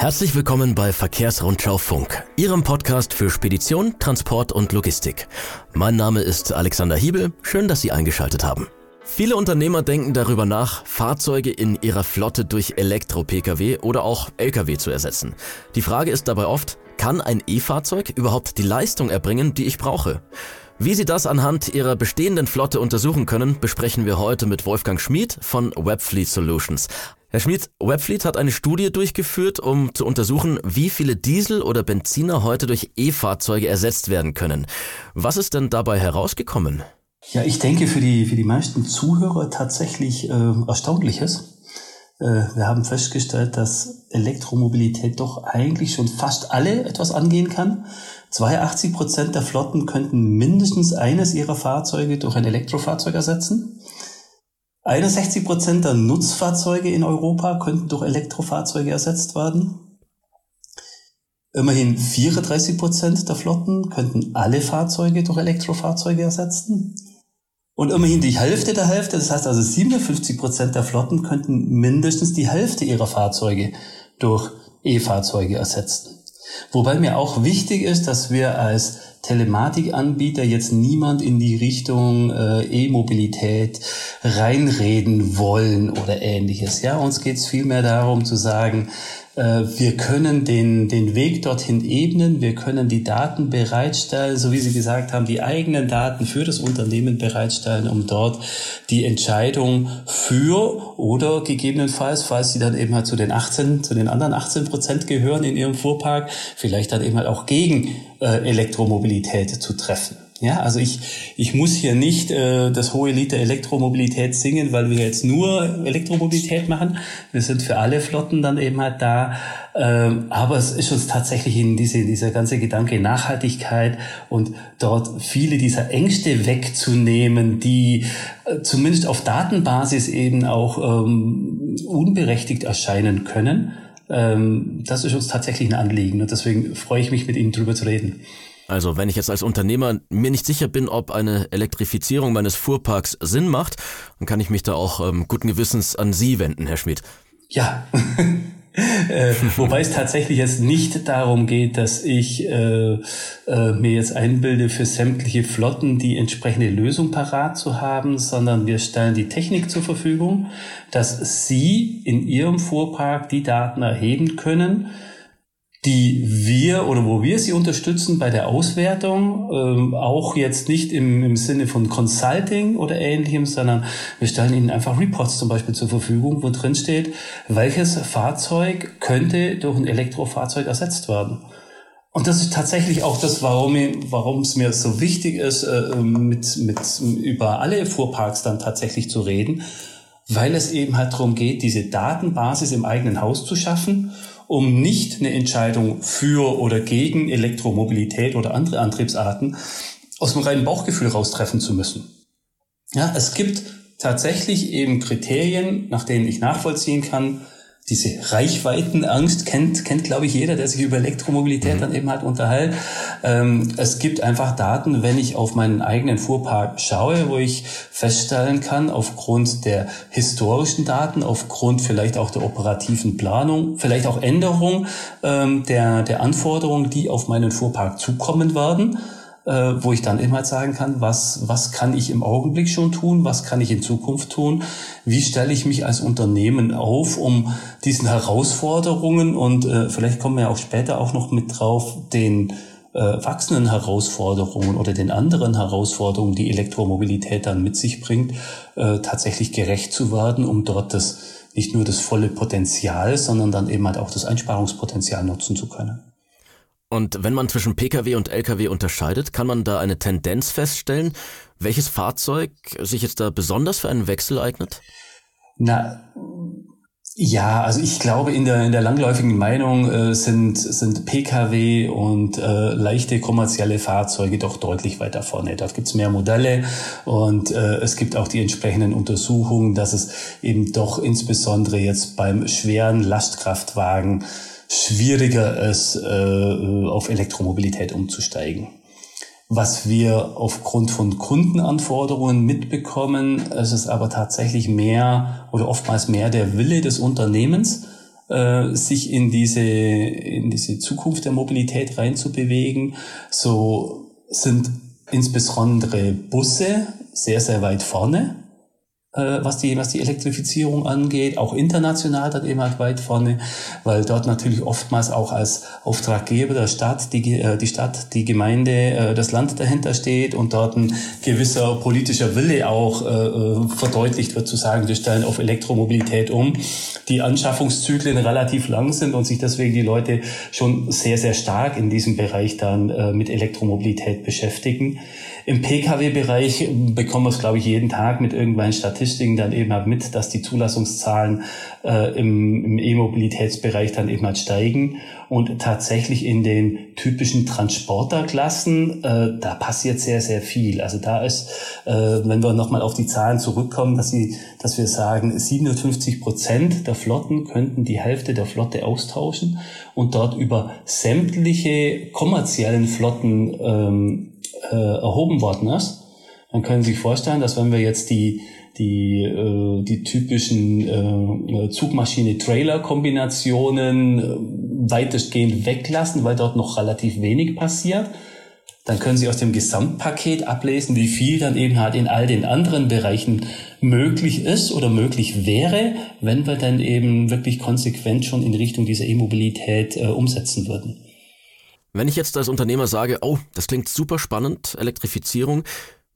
Herzlich willkommen bei Verkehrsrundschau Funk, Ihrem Podcast für Spedition, Transport und Logistik. Mein Name ist Alexander Hiebel. Schön, dass Sie eingeschaltet haben. Viele Unternehmer denken darüber nach, Fahrzeuge in ihrer Flotte durch Elektro-Pkw oder auch Lkw zu ersetzen. Die Frage ist dabei oft, kann ein E-Fahrzeug überhaupt die Leistung erbringen, die ich brauche? Wie Sie das anhand Ihrer bestehenden Flotte untersuchen können, besprechen wir heute mit Wolfgang Schmid von Webfleet Solutions. Herr Schmid, Webfleet hat eine Studie durchgeführt, um zu untersuchen, wie viele Diesel- oder Benziner heute durch E-Fahrzeuge ersetzt werden können. Was ist denn dabei herausgekommen? Ja, ich denke für die, für die meisten Zuhörer tatsächlich äh, Erstaunliches. Äh, wir haben festgestellt, dass Elektromobilität doch eigentlich schon fast alle etwas angehen kann. 82 Prozent der Flotten könnten mindestens eines ihrer Fahrzeuge durch ein Elektrofahrzeug ersetzen. 61 Prozent der Nutzfahrzeuge in Europa könnten durch Elektrofahrzeuge ersetzt werden. Immerhin 34 Prozent der Flotten könnten alle Fahrzeuge durch Elektrofahrzeuge ersetzen. Und immerhin die Hälfte der Hälfte, das heißt also 57 Prozent der Flotten könnten mindestens die Hälfte ihrer Fahrzeuge durch E-Fahrzeuge ersetzen. Wobei mir auch wichtig ist, dass wir als Telematikanbieter jetzt niemand in die Richtung äh, E-Mobilität reinreden wollen oder ähnliches. Ja, uns geht es vielmehr darum zu sagen, äh, wir können den, den Weg dorthin ebnen, wir können die Daten bereitstellen, so wie Sie gesagt haben, die eigenen Daten für das Unternehmen bereitstellen, um dort die Entscheidung für oder gegebenenfalls, falls Sie dann eben halt zu den 18, zu den anderen 18 Prozent gehören in Ihrem Fuhrpark, vielleicht dann eben halt auch gegen äh, Elektromobilität zu treffen. Ja, also ich, ich muss hier nicht äh, das hohe Lied der Elektromobilität singen, weil wir jetzt nur Elektromobilität machen. Wir sind für alle Flotten dann eben halt da. Ähm, aber es ist uns tatsächlich in diese, dieser ganze Gedanke Nachhaltigkeit und dort viele dieser Ängste wegzunehmen, die äh, zumindest auf Datenbasis eben auch ähm, unberechtigt erscheinen können. Ähm, das ist uns tatsächlich ein Anliegen und deswegen freue ich mich, mit Ihnen drüber zu reden. Also wenn ich jetzt als Unternehmer mir nicht sicher bin, ob eine Elektrifizierung meines Fuhrparks Sinn macht, dann kann ich mich da auch ähm, guten Gewissens an Sie wenden, Herr Schmid. Ja. äh, wobei es tatsächlich jetzt nicht darum geht, dass ich äh, äh, mir jetzt einbilde, für sämtliche Flotten die entsprechende Lösung parat zu haben, sondern wir stellen die Technik zur Verfügung, dass Sie in Ihrem Fuhrpark die Daten erheben können, die wir oder wo wir sie unterstützen bei der Auswertung, ähm, auch jetzt nicht im, im Sinne von Consulting oder ähnlichem, sondern wir stellen ihnen einfach Reports zum Beispiel zur Verfügung, wo drin steht, welches Fahrzeug könnte durch ein Elektrofahrzeug ersetzt werden. Und das ist tatsächlich auch das, warum, warum es mir so wichtig ist, äh, mit, mit, über alle Fuhrparks dann tatsächlich zu reden, weil es eben halt darum geht, diese Datenbasis im eigenen Haus zu schaffen um nicht eine Entscheidung für oder gegen Elektromobilität oder andere Antriebsarten aus dem reinen Bauchgefühl raustreffen zu müssen. Ja, es gibt tatsächlich eben Kriterien, nach denen ich nachvollziehen kann, diese Reichweitenangst kennt, kennt glaube ich jeder, der sich über Elektromobilität mhm. dann eben halt unterhält. Ähm, es gibt einfach Daten, wenn ich auf meinen eigenen Fuhrpark schaue, wo ich feststellen kann, aufgrund der historischen Daten, aufgrund vielleicht auch der operativen Planung, vielleicht auch Änderung ähm, der, der Anforderungen, die auf meinen Fuhrpark zukommen werden, äh, wo ich dann immer sagen kann, was, was kann ich im Augenblick schon tun, was kann ich in Zukunft tun, wie stelle ich mich als Unternehmen auf, um diesen Herausforderungen und äh, vielleicht kommen wir auch später auch noch mit drauf, den äh, wachsenden Herausforderungen oder den anderen Herausforderungen, die Elektromobilität dann mit sich bringt, äh, tatsächlich gerecht zu werden, um dort das nicht nur das volle Potenzial, sondern dann eben halt auch das Einsparungspotenzial nutzen zu können. Und wenn man zwischen Pkw und Lkw unterscheidet, kann man da eine Tendenz feststellen, welches Fahrzeug sich jetzt da besonders für einen Wechsel eignet? Na, ja, also ich glaube, in der, in der langläufigen Meinung äh, sind, sind Pkw und äh, leichte kommerzielle Fahrzeuge doch deutlich weiter vorne. Dort gibt's mehr Modelle und äh, es gibt auch die entsprechenden Untersuchungen, dass es eben doch insbesondere jetzt beim schweren Lastkraftwagen schwieriger ist, äh, auf Elektromobilität umzusteigen. Was wir aufgrund von Kundenanforderungen mitbekommen, es ist aber tatsächlich mehr oder oftmals mehr der Wille des Unternehmens, äh, sich in diese, in diese Zukunft der Mobilität reinzubewegen. So sind insbesondere Busse sehr, sehr weit vorne was die, was die Elektrifizierung angeht, auch international dann eben halt weit vorne, weil dort natürlich oftmals auch als Auftraggeber der Stadt, die, äh, die Stadt, die Gemeinde, äh, das Land dahinter steht und dort ein gewisser politischer Wille auch äh, verdeutlicht wird, zu sagen, wir stellen auf Elektromobilität um, die Anschaffungszyklen relativ lang sind und sich deswegen die Leute schon sehr, sehr stark in diesem Bereich dann äh, mit Elektromobilität beschäftigen. Im Pkw-Bereich bekommen wir es, glaube ich, jeden Tag mit irgendwelchen Statistiken dann eben halt mit, dass die Zulassungszahlen äh, im, im E-Mobilitätsbereich dann eben halt steigen. Und tatsächlich in den typischen Transporterklassen, äh, da passiert sehr, sehr viel. Also da ist, äh, wenn wir nochmal auf die Zahlen zurückkommen, dass, sie, dass wir sagen, 57 Prozent der Flotten könnten die Hälfte der Flotte austauschen und dort über sämtliche kommerziellen Flotten ähm, äh, erhoben worden ist, dann können Sie sich vorstellen, dass wenn wir jetzt die die, äh, die typischen äh, Zugmaschine-Trailer-Kombinationen äh, weitestgehend weglassen, weil dort noch relativ wenig passiert. Dann können Sie aus dem Gesamtpaket ablesen, wie viel dann eben halt in all den anderen Bereichen möglich ist oder möglich wäre, wenn wir dann eben wirklich konsequent schon in Richtung dieser E-Mobilität äh, umsetzen würden. Wenn ich jetzt als Unternehmer sage, oh, das klingt super spannend, Elektrifizierung,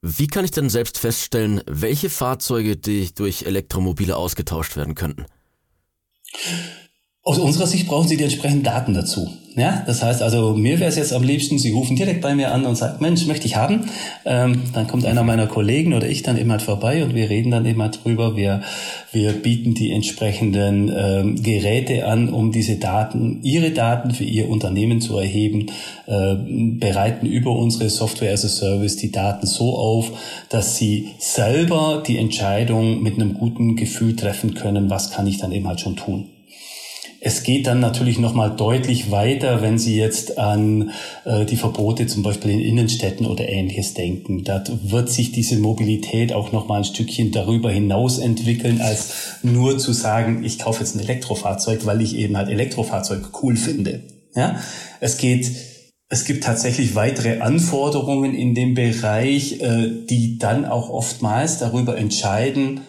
wie kann ich denn selbst feststellen, welche Fahrzeuge die durch Elektromobile ausgetauscht werden könnten? Aus unserer Sicht brauchen Sie die entsprechenden Daten dazu. Ja, das heißt also, mir wäre es jetzt am liebsten, Sie rufen direkt bei mir an und sagen, Mensch, möchte ich haben. Ähm, dann kommt einer meiner Kollegen oder ich dann immer vorbei und wir reden dann immer drüber. Wir, wir bieten die entsprechenden ähm, Geräte an, um diese Daten, Ihre Daten für Ihr Unternehmen zu erheben, äh, bereiten über unsere Software as a Service die Daten so auf, dass Sie selber die Entscheidung mit einem guten Gefühl treffen können, was kann ich dann eben halt schon tun. Es geht dann natürlich nochmal deutlich weiter, wenn Sie jetzt an äh, die Verbote zum Beispiel in Innenstädten oder ähnliches denken. Da wird sich diese Mobilität auch nochmal ein Stückchen darüber hinaus entwickeln, als nur zu sagen, ich kaufe jetzt ein Elektrofahrzeug, weil ich eben halt Elektrofahrzeug cool finde. Ja, es geht es gibt tatsächlich weitere Anforderungen in dem Bereich, äh, die dann auch oftmals darüber entscheiden,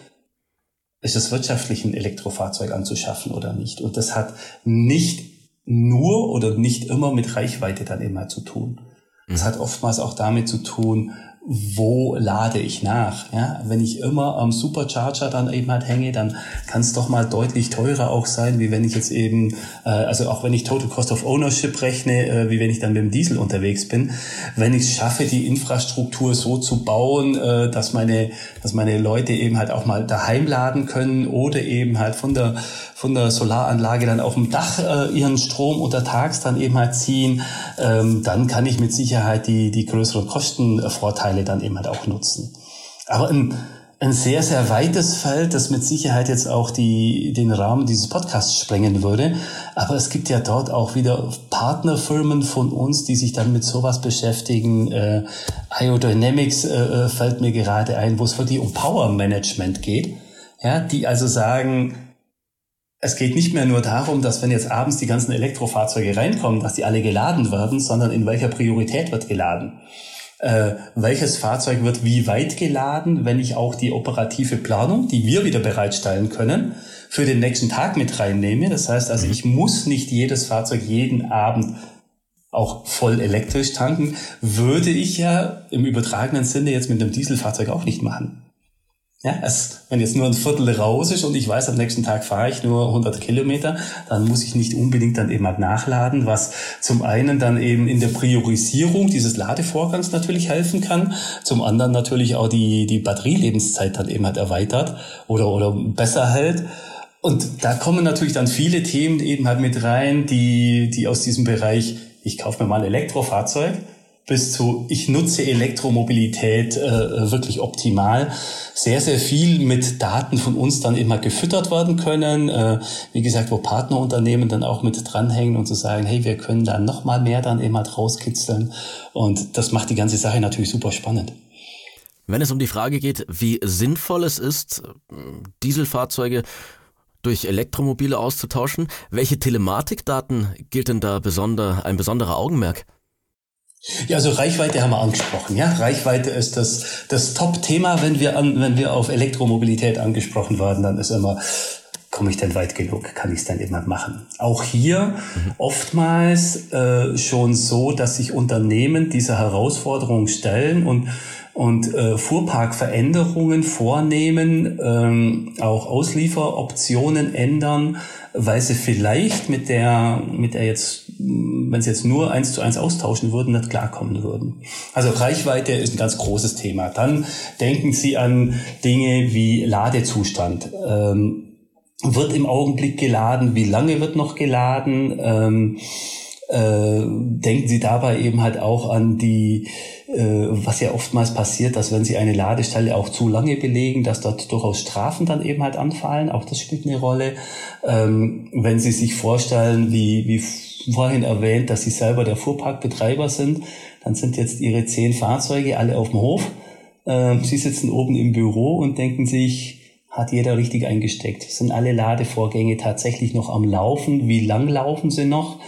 ist es wirtschaftlich, ein Elektrofahrzeug anzuschaffen oder nicht. Und das hat nicht nur oder nicht immer mit Reichweite dann immer zu tun. Das mhm. hat oftmals auch damit zu tun, wo lade ich nach? Ja, wenn ich immer am Supercharger dann eben halt hänge, dann kann es doch mal deutlich teurer auch sein, wie wenn ich jetzt eben, äh, also auch wenn ich Total Cost of Ownership rechne, äh, wie wenn ich dann mit dem Diesel unterwegs bin. Wenn ich es schaffe, die Infrastruktur so zu bauen, äh, dass meine, dass meine Leute eben halt auch mal daheim laden können oder eben halt von der von der Solaranlage dann auf dem Dach äh, ihren Strom untertags dann eben halt ziehen, ähm, dann kann ich mit Sicherheit die, die größeren Kostenvorteile dann eben halt auch nutzen. Aber ein, ein sehr, sehr weites Feld, das mit Sicherheit jetzt auch die, den Rahmen dieses Podcasts sprengen würde. Aber es gibt ja dort auch wieder Partnerfirmen von uns, die sich dann mit sowas beschäftigen. Äh, Iodynamics äh, äh fällt mir gerade ein, wo es wirklich um Power Management geht. Ja, die also sagen, es geht nicht mehr nur darum, dass wenn jetzt abends die ganzen Elektrofahrzeuge reinkommen, dass die alle geladen werden, sondern in welcher Priorität wird geladen. Äh, welches Fahrzeug wird wie weit geladen, wenn ich auch die operative Planung, die wir wieder bereitstellen können, für den nächsten Tag mit reinnehme. Das heißt also, mhm. ich muss nicht jedes Fahrzeug jeden Abend auch voll elektrisch tanken, würde ich ja im übertragenen Sinne jetzt mit einem Dieselfahrzeug auch nicht machen. Ja, es, wenn jetzt nur ein Viertel raus ist und ich weiß, am nächsten Tag fahre ich nur 100 Kilometer, dann muss ich nicht unbedingt dann eben halt nachladen, was zum einen dann eben in der Priorisierung dieses Ladevorgangs natürlich helfen kann, zum anderen natürlich auch die, die Batterielebenszeit dann eben halt erweitert oder, oder besser hält. Und da kommen natürlich dann viele Themen eben halt mit rein, die, die aus diesem Bereich, ich kaufe mir mal ein Elektrofahrzeug, bis zu ich nutze Elektromobilität äh, wirklich optimal. Sehr, sehr viel mit Daten von uns dann immer gefüttert werden können. Äh, wie gesagt, wo Partnerunternehmen dann auch mit dranhängen und zu sagen, hey, wir können da noch mal mehr dann immer rauskitzeln. Und das macht die ganze Sache natürlich super spannend. Wenn es um die Frage geht, wie sinnvoll es ist, Dieselfahrzeuge durch Elektromobile auszutauschen. Welche Telematikdaten gilt denn da besonder, ein besonderer Augenmerk? Ja, also Reichweite haben wir angesprochen. Ja, Reichweite ist das, das Top-Thema, wenn wir an, wenn wir auf Elektromobilität angesprochen werden, dann ist immer, komme ich denn weit genug? Kann ich es denn immer machen? Auch hier mhm. oftmals äh, schon so, dass sich Unternehmen dieser Herausforderung stellen und und äh, Fuhrparkveränderungen vornehmen, ähm, auch Auslieferoptionen ändern, weil sie vielleicht mit der, mit der jetzt, wenn sie jetzt nur eins zu eins austauschen würden, nicht klarkommen würden. Also Reichweite ist ein ganz großes Thema. Dann denken Sie an Dinge wie Ladezustand. Ähm, wird im Augenblick geladen? Wie lange wird noch geladen? Ähm, äh, denken Sie dabei eben halt auch an die, äh, was ja oftmals passiert, dass wenn Sie eine Ladestelle auch zu lange belegen, dass dort durchaus Strafen dann eben halt anfallen. Auch das spielt eine Rolle. Ähm, wenn Sie sich vorstellen, wie, wie vorhin erwähnt, dass Sie selber der Fuhrparkbetreiber sind, dann sind jetzt Ihre zehn Fahrzeuge alle auf dem Hof. Ähm, Sie sitzen oben im Büro und denken sich, hat jeder richtig eingesteckt? Sind alle Ladevorgänge tatsächlich noch am Laufen? Wie lang laufen sie noch?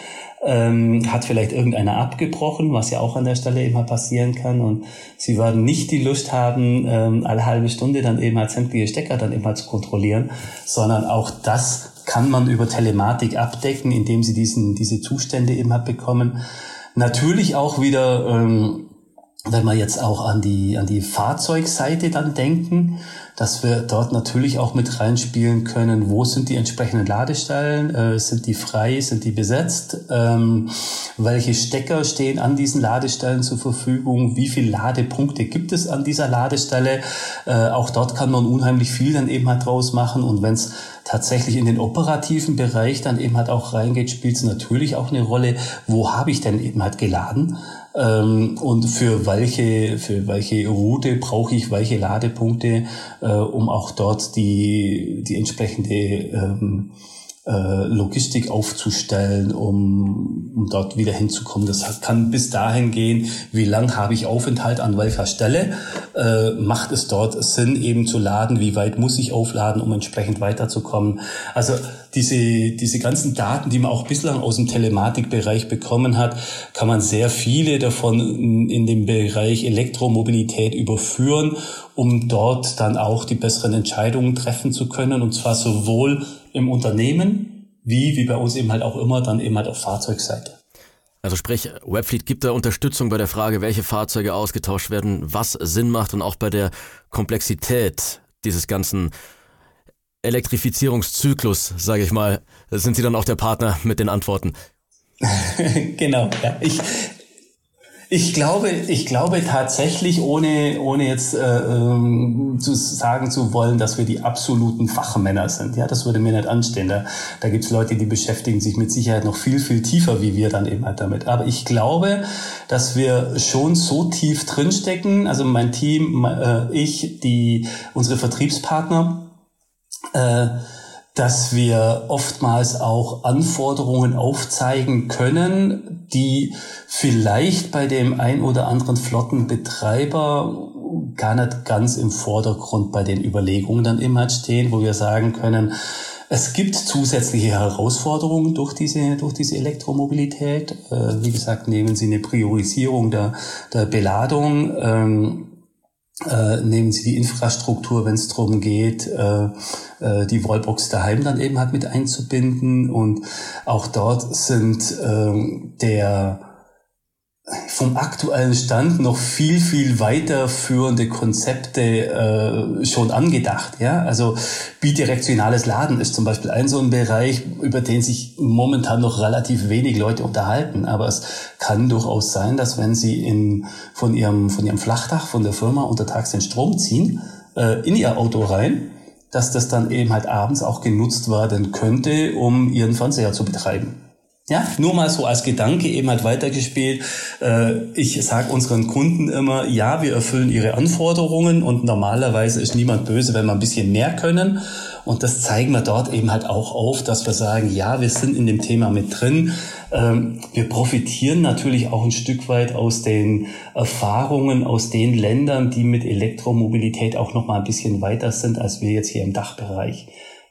Ähm, hat vielleicht irgendeiner abgebrochen, was ja auch an der Stelle immer passieren kann. Und sie werden nicht die Lust haben, ähm, alle halbe Stunde dann eben halt sämtliche Stecker dann immer zu kontrollieren, sondern auch das kann man über Telematik abdecken, indem sie diesen, diese Zustände eben halt bekommen. Natürlich auch wieder, ähm, wenn wir jetzt auch an die, an die Fahrzeugseite dann denken, dass wir dort natürlich auch mit reinspielen können, wo sind die entsprechenden Ladestellen, äh, sind die frei, sind die besetzt, ähm, welche Stecker stehen an diesen Ladestellen zur Verfügung, wie viele Ladepunkte gibt es an dieser Ladestelle. Äh, auch dort kann man unheimlich viel dann eben halt draus machen und wenn es tatsächlich in den operativen Bereich dann eben halt auch reingeht, spielt es natürlich auch eine Rolle, wo habe ich denn eben halt geladen ähm, und für welche, für welche Route brauche ich welche Ladepunkte, um auch dort die, die entsprechende ähm, äh, Logistik aufzustellen, um, um dort wieder hinzukommen. Das kann bis dahin gehen, wie lang habe ich Aufenthalt an welcher Stelle, äh, macht es dort Sinn eben zu laden, wie weit muss ich aufladen, um entsprechend weiterzukommen. Also diese, diese ganzen Daten, die man auch bislang aus dem Telematikbereich bekommen hat, kann man sehr viele davon in, den Bereich Elektromobilität überführen, um dort dann auch die besseren Entscheidungen treffen zu können, und zwar sowohl im Unternehmen, wie, wie bei uns eben halt auch immer, dann eben halt auf Fahrzeugseite. Also sprich, Webfleet gibt da Unterstützung bei der Frage, welche Fahrzeuge ausgetauscht werden, was Sinn macht und auch bei der Komplexität dieses ganzen Elektrifizierungszyklus, sage ich mal, sind Sie dann auch der Partner mit den Antworten. genau, ja. Ich, ich glaube, ich glaube tatsächlich, ohne, ohne jetzt äh, ähm, zu sagen zu wollen, dass wir die absoluten Fachmänner sind. Ja, das würde mir nicht anstehen. Da, da gibt es Leute, die beschäftigen sich mit Sicherheit noch viel, viel tiefer wie wir dann eben halt damit. Aber ich glaube, dass wir schon so tief drinstecken, also mein Team, äh, ich, die, unsere Vertriebspartner, äh, dass wir oftmals auch Anforderungen aufzeigen können, die vielleicht bei dem ein oder anderen Flottenbetreiber gar nicht ganz im Vordergrund bei den Überlegungen dann immer stehen, wo wir sagen können, es gibt zusätzliche Herausforderungen durch diese, durch diese Elektromobilität. Äh, wie gesagt, nehmen Sie eine Priorisierung der, der Beladung. Ähm, äh, nehmen Sie die Infrastruktur, wenn es darum geht, äh, äh, die Wallbox daheim dann eben halt mit einzubinden. Und auch dort sind äh, der vom aktuellen Stand noch viel, viel weiterführende Konzepte äh, schon angedacht. Ja? Also bidirektionales Laden ist zum Beispiel ein so ein Bereich, über den sich momentan noch relativ wenig Leute unterhalten. Aber es kann durchaus sein, dass wenn sie in, von, ihrem, von ihrem Flachdach von der Firma untertags den Strom ziehen, äh, in ihr Auto rein, dass das dann eben halt abends auch genutzt werden könnte, um ihren Fernseher zu betreiben. Ja, nur mal so als Gedanke eben halt weitergespielt. Äh, ich sage unseren Kunden immer, ja, wir erfüllen ihre Anforderungen und normalerweise ist niemand böse, wenn wir ein bisschen mehr können. Und das zeigen wir dort eben halt auch auf, dass wir sagen, ja, wir sind in dem Thema mit drin. Ähm, wir profitieren natürlich auch ein Stück weit aus den Erfahrungen aus den Ländern, die mit Elektromobilität auch noch mal ein bisschen weiter sind als wir jetzt hier im Dachbereich.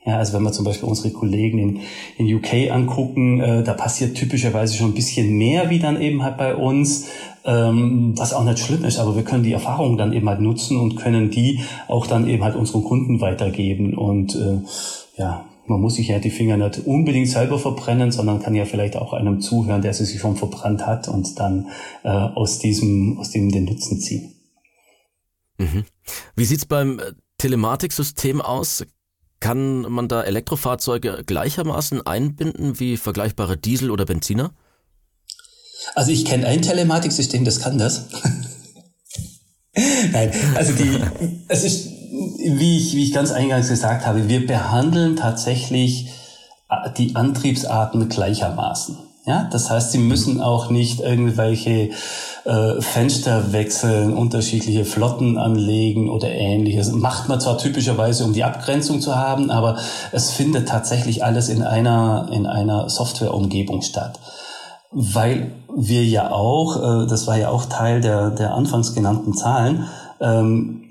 Ja, also wenn wir zum Beispiel unsere Kollegen in, in UK angucken, äh, da passiert typischerweise schon ein bisschen mehr wie dann eben halt bei uns, ähm, was auch nicht schlimm ist, aber wir können die Erfahrungen dann eben halt nutzen und können die auch dann eben halt unseren Kunden weitergeben und äh, ja, man muss sich ja die Finger nicht unbedingt selber verbrennen, sondern kann ja vielleicht auch einem zuhören, der sie sich schon verbrannt hat und dann äh, aus diesem aus dem den Nutzen ziehen. Mhm. Wie sieht's beim Telematiksystem aus? Kann man da Elektrofahrzeuge gleichermaßen einbinden wie vergleichbare Diesel- oder Benziner? Also ich kenne ein Telematiksystem, das kann das. Nein, also die, es ist, wie ich, wie ich ganz eingangs gesagt habe, wir behandeln tatsächlich äh, die Antriebsarten gleichermaßen. Ja, das heißt, sie müssen auch nicht irgendwelche äh, Fenster wechseln, unterschiedliche Flotten anlegen oder ähnliches. Macht man zwar typischerweise, um die Abgrenzung zu haben, aber es findet tatsächlich alles in einer, in einer Softwareumgebung statt. Weil wir ja auch, äh, das war ja auch Teil der, der anfangs genannten Zahlen, ähm,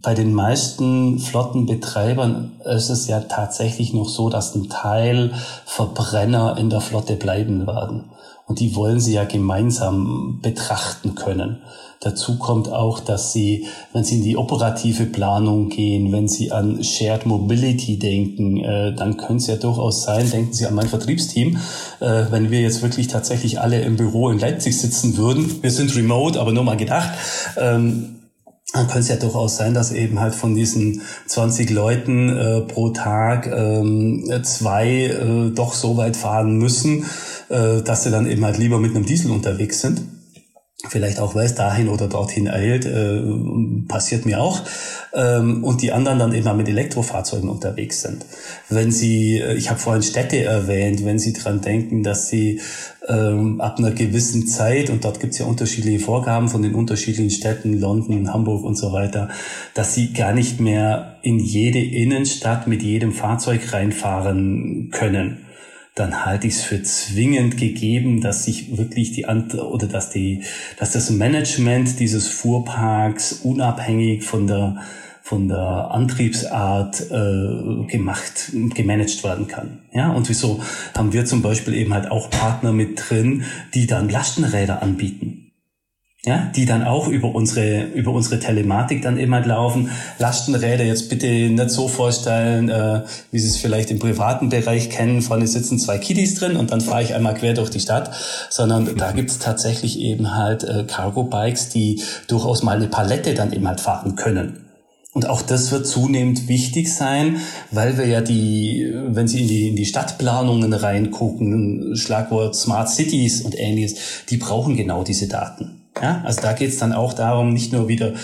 bei den meisten Flottenbetreibern ist es ja tatsächlich noch so, dass ein Teil Verbrenner in der Flotte bleiben werden. Und die wollen sie ja gemeinsam betrachten können. Dazu kommt auch, dass sie, wenn sie in die operative Planung gehen, wenn sie an Shared Mobility denken, äh, dann könnte es ja durchaus sein, denken Sie an mein Vertriebsteam, äh, wenn wir jetzt wirklich tatsächlich alle im Büro in Leipzig sitzen würden, wir sind remote, aber nur mal gedacht, ähm, dann könnte es ja durchaus sein, dass eben halt von diesen 20 Leuten äh, pro Tag ähm, zwei äh, doch so weit fahren müssen, äh, dass sie dann eben halt lieber mit einem Diesel unterwegs sind vielleicht auch, weil es dahin oder dorthin eilt, äh, passiert mir auch. Ähm, und die anderen dann immer mit Elektrofahrzeugen unterwegs sind. Wenn Sie, äh, ich habe vorhin Städte erwähnt, wenn Sie dran denken, dass Sie ähm, ab einer gewissen Zeit, und dort gibt es ja unterschiedliche Vorgaben von den unterschiedlichen Städten, London, Hamburg und so weiter, dass Sie gar nicht mehr in jede Innenstadt mit jedem Fahrzeug reinfahren können. Dann halte ich es für zwingend gegeben, dass sich wirklich die oder dass die, dass das Management dieses Fuhrparks unabhängig von der von der Antriebsart äh, gemacht, gemanagt werden kann. Ja, und wieso haben wir zum Beispiel eben halt auch Partner mit drin, die dann Lastenräder anbieten ja, die dann auch über unsere, über unsere Telematik dann immer laufen. Lastenräder jetzt bitte nicht so vorstellen, äh, wie Sie es vielleicht im privaten Bereich kennen. Vorne sitzen zwei Kiddies drin und dann fahre ich einmal quer durch die Stadt, sondern da gibt es tatsächlich eben halt äh, Cargo-Bikes, die durchaus mal eine Palette dann eben halt fahren können. Und auch das wird zunehmend wichtig sein, weil wir ja die, wenn Sie in die, in die Stadtplanungen reingucken, Schlagwort Smart Cities und ähnliches, die brauchen genau diese Daten. Ja, also da geht es dann auch darum, nicht nur wieder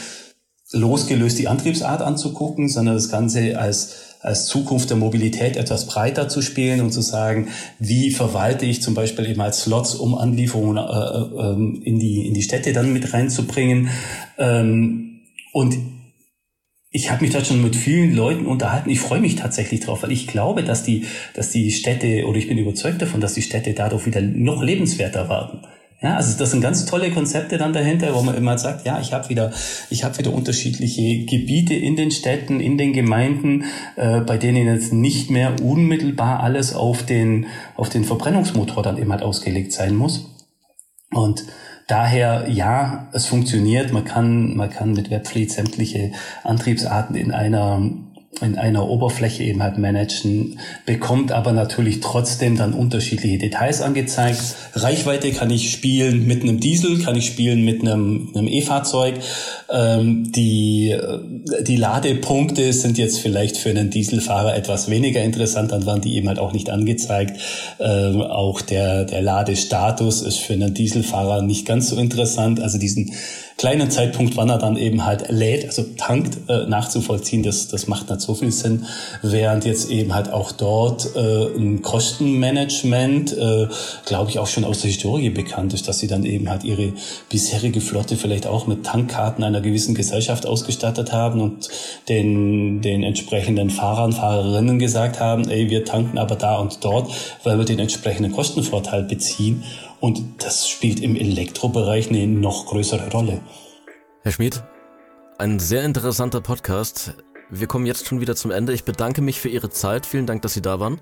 losgelöst die Antriebsart anzugucken, sondern das Ganze als als Zukunft der Mobilität etwas breiter zu spielen und zu sagen, wie verwalte ich zum Beispiel eben als Slots, um Anlieferungen äh, äh, ähm, in, die, in die Städte dann mit reinzubringen. Ähm, und ich habe mich da schon mit vielen Leuten unterhalten. Ich freue mich tatsächlich drauf, weil ich glaube, dass die, dass die Städte, oder ich bin überzeugt davon, dass die Städte dadurch wieder noch lebenswerter werden. Ja, also das sind ganz tolle Konzepte dann dahinter, wo man immer sagt, ja, ich habe wieder, ich habe wieder unterschiedliche Gebiete in den Städten, in den Gemeinden, äh, bei denen jetzt nicht mehr unmittelbar alles auf den auf den Verbrennungsmotor dann immer ausgelegt sein muss. Und daher ja, es funktioniert. Man kann man kann mit Webfleet sämtliche Antriebsarten in einer in einer Oberfläche eben halt managen, bekommt aber natürlich trotzdem dann unterschiedliche Details angezeigt. Reichweite kann ich spielen mit einem Diesel, kann ich spielen mit einem, einem E-Fahrzeug. Ähm, die, die Ladepunkte sind jetzt vielleicht für einen Dieselfahrer etwas weniger interessant, dann waren die eben halt auch nicht angezeigt. Ähm, auch der, der Ladestatus ist für einen Dieselfahrer nicht ganz so interessant. Also diesen kleinen Zeitpunkt, wann er dann eben halt lädt, also tankt, äh, nachzuvollziehen, das, das macht nicht so viel Sinn. Während jetzt eben halt auch dort äh, ein Kostenmanagement, äh, glaube ich, auch schon aus der Historie bekannt ist, dass sie dann eben halt ihre bisherige Flotte vielleicht auch mit Tankkarten einer gewissen Gesellschaft ausgestattet haben und den, den entsprechenden Fahrern, Fahrerinnen gesagt haben, ey, wir tanken aber da und dort, weil wir den entsprechenden Kostenvorteil beziehen. Und das spielt im Elektrobereich eine noch größere Rolle. Herr Schmid, ein sehr interessanter Podcast. Wir kommen jetzt schon wieder zum Ende. Ich bedanke mich für Ihre Zeit. Vielen Dank, dass Sie da waren.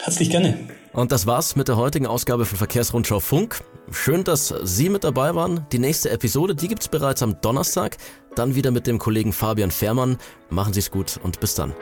Herzlich gerne. Und das war's mit der heutigen Ausgabe von Verkehrsrundschau Funk. Schön, dass Sie mit dabei waren. Die nächste Episode, die gibt's bereits am Donnerstag. Dann wieder mit dem Kollegen Fabian Fährmann. Machen Sie's gut und bis dann.